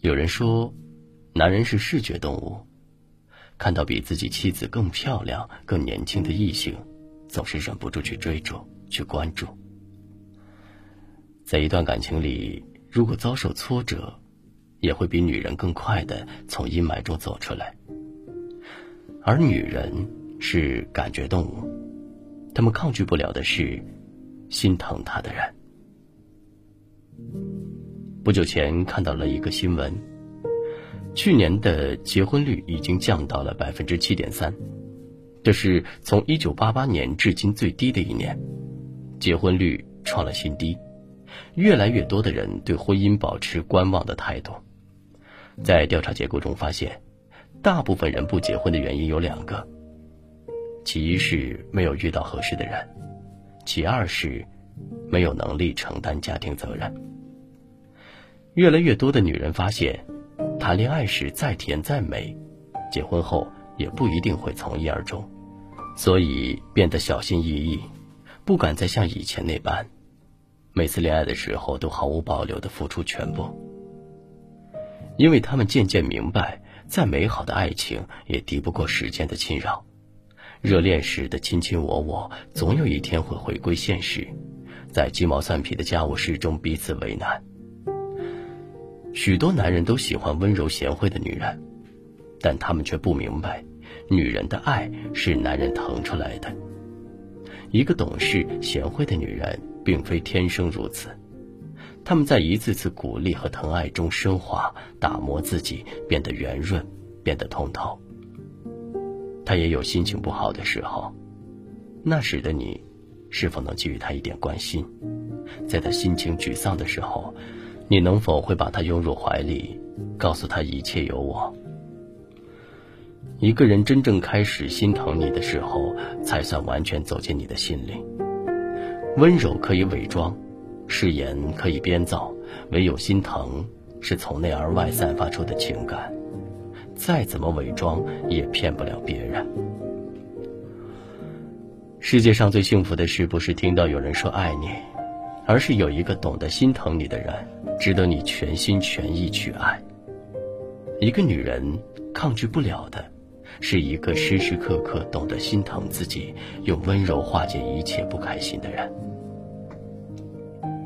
有人说，男人是视觉动物，看到比自己妻子更漂亮、更年轻的异性，总是忍不住去追逐、去关注。在一段感情里，如果遭受挫折，也会比女人更快的从阴霾中走出来。而女人是感觉动物，她们抗拒不了的是心疼她的人。不久前看到了一个新闻，去年的结婚率已经降到了百分之七点三，这是从一九八八年至今最低的一年，结婚率创了新低。越来越多的人对婚姻保持观望的态度。在调查结果中发现，大部分人不结婚的原因有两个：其一是没有遇到合适的人，其二是没有能力承担家庭责任。越来越多的女人发现，谈恋爱时再甜再美，结婚后也不一定会从一而终，所以变得小心翼翼，不敢再像以前那般。每次恋爱的时候都毫无保留的付出全部，因为他们渐渐明白，再美好的爱情也敌不过时间的侵扰。热恋时的卿卿我我，总有一天会回归现实，在鸡毛蒜皮的家务事中彼此为难。许多男人都喜欢温柔贤惠的女人，但他们却不明白，女人的爱是男人疼出来的。一个懂事贤惠的女人。并非天生如此，他们在一次次鼓励和疼爱中升华、打磨自己，变得圆润，变得通透。他也有心情不好的时候，那时的你，是否能给予他一点关心？在他心情沮丧的时候，你能否会把他拥入怀里，告诉他一切有我？一个人真正开始心疼你的时候，才算完全走进你的心里。温柔可以伪装，誓言可以编造，唯有心疼是从内而外散发出的情感，再怎么伪装也骗不了别人。世界上最幸福的事，不是听到有人说爱你，而是有一个懂得心疼你的人，值得你全心全意去爱。一个女人抗拒不了的。是一个时时刻刻懂得心疼自己、用温柔化解一切不开心的人。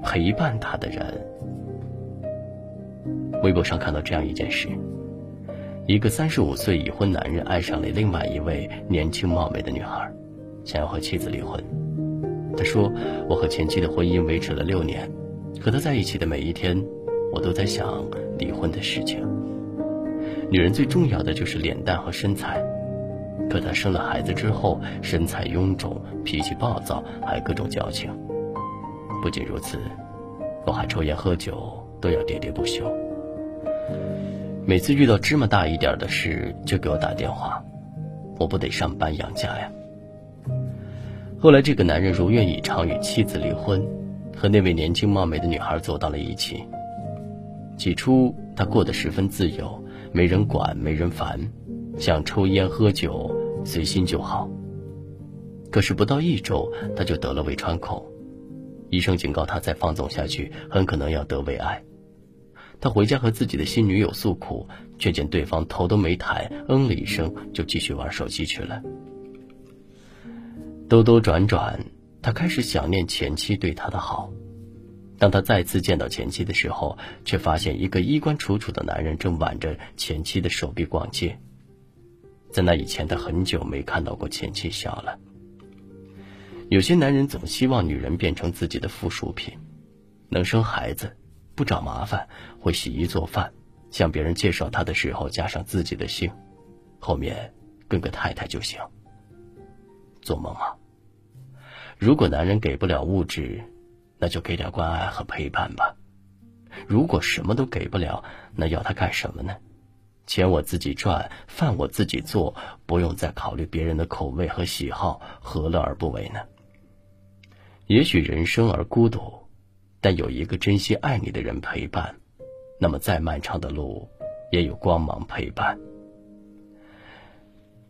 陪伴他的人。微博上看到这样一件事：一个三十五岁已婚男人爱上了另外一位年轻貌美的女孩，想要和妻子离婚。他说：“我和前妻的婚姻维持了六年，和他在一起的每一天，我都在想离婚的事情。”女人最重要的就是脸蛋和身材，可她生了孩子之后，身材臃肿，脾气暴躁，还各种矫情。不仅如此，我还抽烟喝酒，都要喋喋不休。每次遇到芝麻大一点的事，就给我打电话，我不得上班养家呀。后来，这个男人如愿以偿与妻子离婚，和那位年轻貌美的女孩走到了一起。起初，他过得十分自由。没人管，没人烦，想抽烟喝酒，随心就好。可是不到一周，他就得了胃穿孔，医生警告他再放纵下去，很可能要得胃癌。他回家和自己的新女友诉苦，却见对方头都没抬，嗯了一声，就继续玩手机去了。兜兜转转，他开始想念前妻对他的好。当他再次见到前妻的时候，却发现一个衣冠楚楚的男人正挽着前妻的手臂逛街。在那以前，他很久没看到过前妻笑了。有些男人总希望女人变成自己的附属品，能生孩子，不找麻烦，会洗衣做饭，向别人介绍他的时候加上自己的姓，后面跟个太太就行。做梦啊！如果男人给不了物质，那就给点关爱和陪伴吧。如果什么都给不了，那要他干什么呢？钱我自己赚，饭我自己做，不用再考虑别人的口味和喜好，何乐而不为呢？也许人生而孤独，但有一个真心爱你的人陪伴，那么再漫长的路，也有光芒陪伴。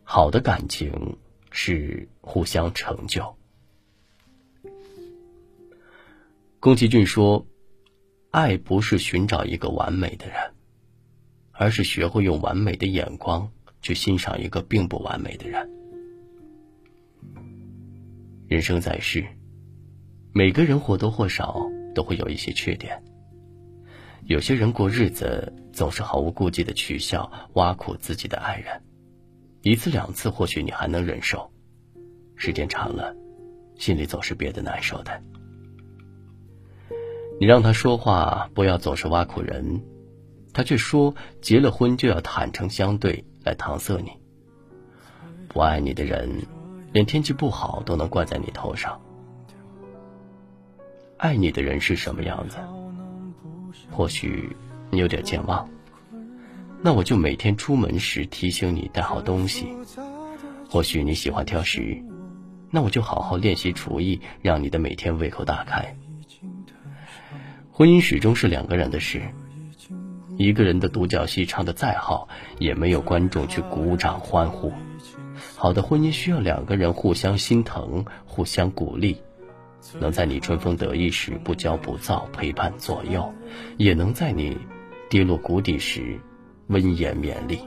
好的感情是互相成就。宫崎骏说：“爱不是寻找一个完美的人，而是学会用完美的眼光去欣赏一个并不完美的人。人生在世，每个人或多或少都会有一些缺点。有些人过日子总是毫无顾忌的取笑、挖苦自己的爱人，一次两次或许你还能忍受，时间长了，心里总是憋得难受的。你让他说话不要总是挖苦人，他却说结了婚就要坦诚相对来搪塞你。不爱你的人，连天气不好都能怪在你头上。爱你的人是什么样子？或许你有点健忘，那我就每天出门时提醒你带好东西。或许你喜欢挑食，那我就好好练习厨艺，让你的每天胃口大开。婚姻始终是两个人的事，一个人的独角戏唱得再好，也没有观众去鼓掌欢呼。好的婚姻需要两个人互相心疼、互相鼓励，能在你春风得意时不骄不躁，陪伴左右；也能在你跌落谷底时温言勉励。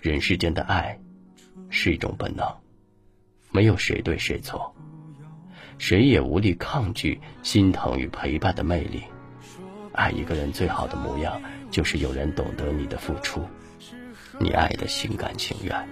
人世间的爱是一种本能，没有谁对谁错。谁也无力抗拒心疼与陪伴的魅力。爱一个人最好的模样，就是有人懂得你的付出，你爱的心甘情愿。